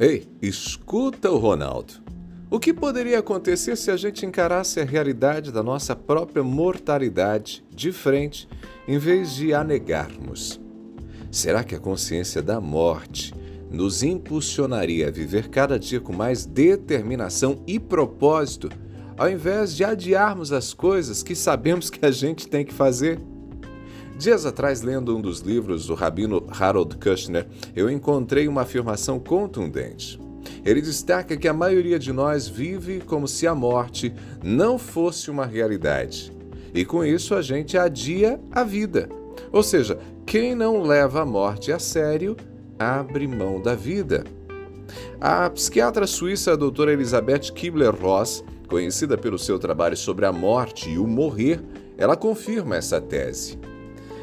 Ei, escuta o Ronaldo. O que poderia acontecer se a gente encarasse a realidade da nossa própria mortalidade de frente, em vez de a negarmos? Será que a consciência da morte nos impulsionaria a viver cada dia com mais determinação e propósito, ao invés de adiarmos as coisas que sabemos que a gente tem que fazer? Dias atrás, lendo um dos livros do rabino Harold Kushner, eu encontrei uma afirmação contundente. Ele destaca que a maioria de nós vive como se a morte não fosse uma realidade. E com isso a gente adia a vida. Ou seja, quem não leva a morte a sério abre mão da vida. A psiquiatra suíça a doutora Elizabeth Kibler-Ross, conhecida pelo seu trabalho sobre a morte e o morrer, ela confirma essa tese.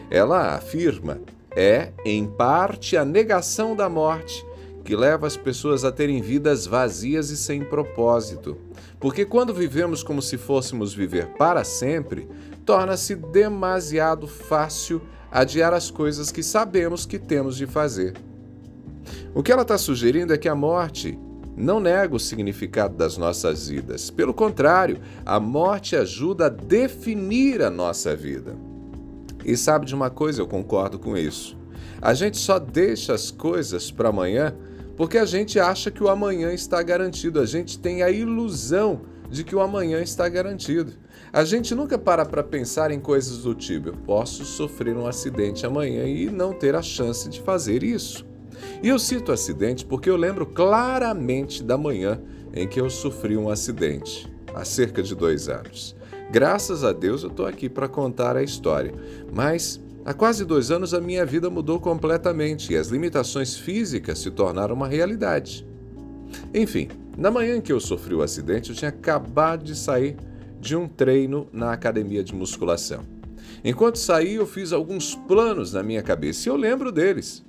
Ela afirma é, em parte, a negação da morte que leva as pessoas a terem vidas vazias e sem propósito. Porque quando vivemos como se fôssemos viver para sempre, torna-se demasiado fácil adiar as coisas que sabemos que temos de fazer. O que ela está sugerindo é que a morte não nega o significado das nossas vidas. Pelo contrário, a morte ajuda a definir a nossa vida. E sabe de uma coisa, eu concordo com isso. A gente só deixa as coisas para amanhã porque a gente acha que o amanhã está garantido. A gente tem a ilusão de que o amanhã está garantido. A gente nunca para para pensar em coisas do tipo: eu posso sofrer um acidente amanhã e não ter a chance de fazer isso. E eu cito acidente porque eu lembro claramente da manhã em que eu sofri um acidente, há cerca de dois anos. Graças a Deus eu estou aqui para contar a história. Mas há quase dois anos a minha vida mudou completamente e as limitações físicas se tornaram uma realidade. Enfim, na manhã em que eu sofri o acidente, eu tinha acabado de sair de um treino na academia de musculação. Enquanto saí, eu fiz alguns planos na minha cabeça e eu lembro deles.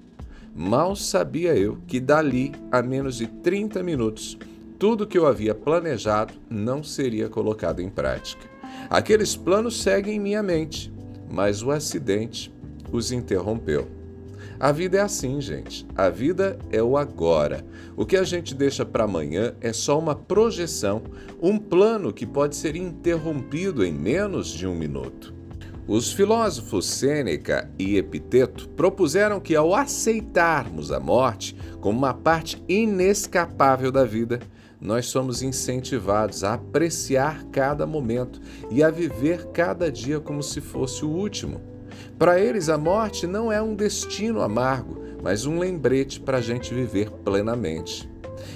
Mal sabia eu que dali a menos de 30 minutos, tudo que eu havia planejado não seria colocado em prática. Aqueles planos seguem em minha mente, mas o acidente os interrompeu. A vida é assim, gente. A vida é o agora. O que a gente deixa para amanhã é só uma projeção, um plano que pode ser interrompido em menos de um minuto. Os filósofos Sêneca e Epiteto propuseram que, ao aceitarmos a morte como uma parte inescapável da vida, nós somos incentivados a apreciar cada momento e a viver cada dia como se fosse o último. Para eles, a morte não é um destino amargo, mas um lembrete para a gente viver plenamente.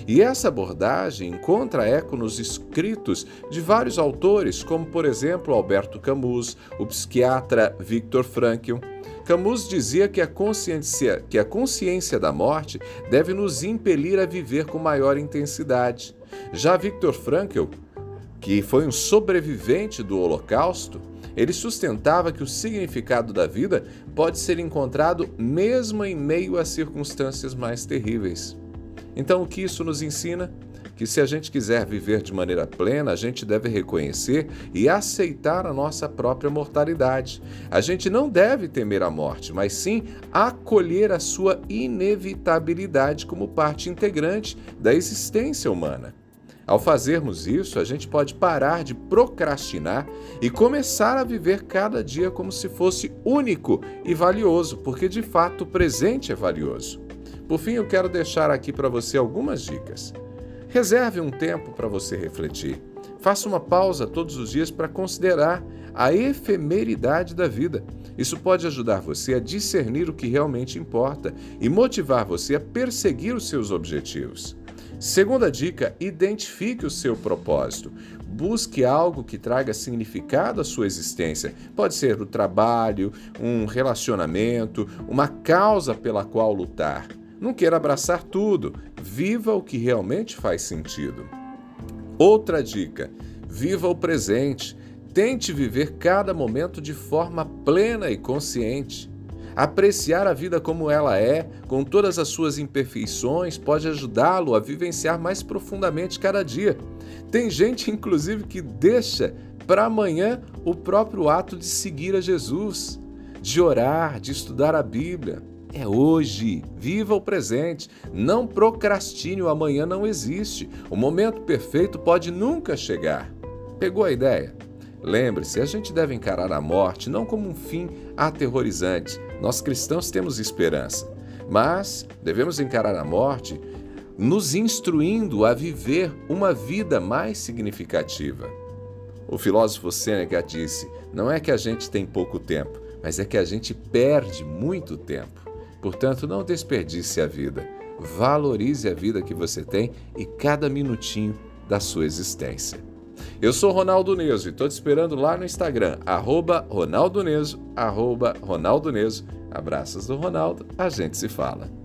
E essa abordagem encontra eco nos escritos de vários autores, como por exemplo Alberto Camus, o psiquiatra Viktor Frankl, Camus dizia que a, consciência, que a consciência da morte deve nos impelir a viver com maior intensidade. Já Viktor Frankl, que foi um sobrevivente do Holocausto, ele sustentava que o significado da vida pode ser encontrado mesmo em meio a circunstâncias mais terríveis. Então, o que isso nos ensina? que se a gente quiser viver de maneira plena, a gente deve reconhecer e aceitar a nossa própria mortalidade. A gente não deve temer a morte, mas sim acolher a sua inevitabilidade como parte integrante da existência humana. Ao fazermos isso, a gente pode parar de procrastinar e começar a viver cada dia como se fosse único e valioso, porque de fato o presente é valioso. Por fim, eu quero deixar aqui para você algumas dicas. Reserve um tempo para você refletir. Faça uma pausa todos os dias para considerar a efemeridade da vida. Isso pode ajudar você a discernir o que realmente importa e motivar você a perseguir os seus objetivos. Segunda dica: identifique o seu propósito. Busque algo que traga significado à sua existência. Pode ser o trabalho, um relacionamento, uma causa pela qual lutar. Não queira abraçar tudo, viva o que realmente faz sentido. Outra dica: viva o presente. Tente viver cada momento de forma plena e consciente. Apreciar a vida como ela é, com todas as suas imperfeições, pode ajudá-lo a vivenciar mais profundamente cada dia. Tem gente, inclusive, que deixa para amanhã o próprio ato de seguir a Jesus, de orar, de estudar a Bíblia. É hoje. Viva o presente. Não procrastine, o amanhã não existe. O momento perfeito pode nunca chegar. Pegou a ideia? Lembre-se, a gente deve encarar a morte não como um fim aterrorizante. Nós cristãos temos esperança, mas devemos encarar a morte nos instruindo a viver uma vida mais significativa. O filósofo Sêneca disse: não é que a gente tem pouco tempo, mas é que a gente perde muito tempo. Portanto, não desperdice a vida. Valorize a vida que você tem e cada minutinho da sua existência. Eu sou Ronaldo Neso e estou te esperando lá no Instagram, arroba Ronaldo Neso, arroba Ronaldo Neso. Abraços do Ronaldo, a gente se fala.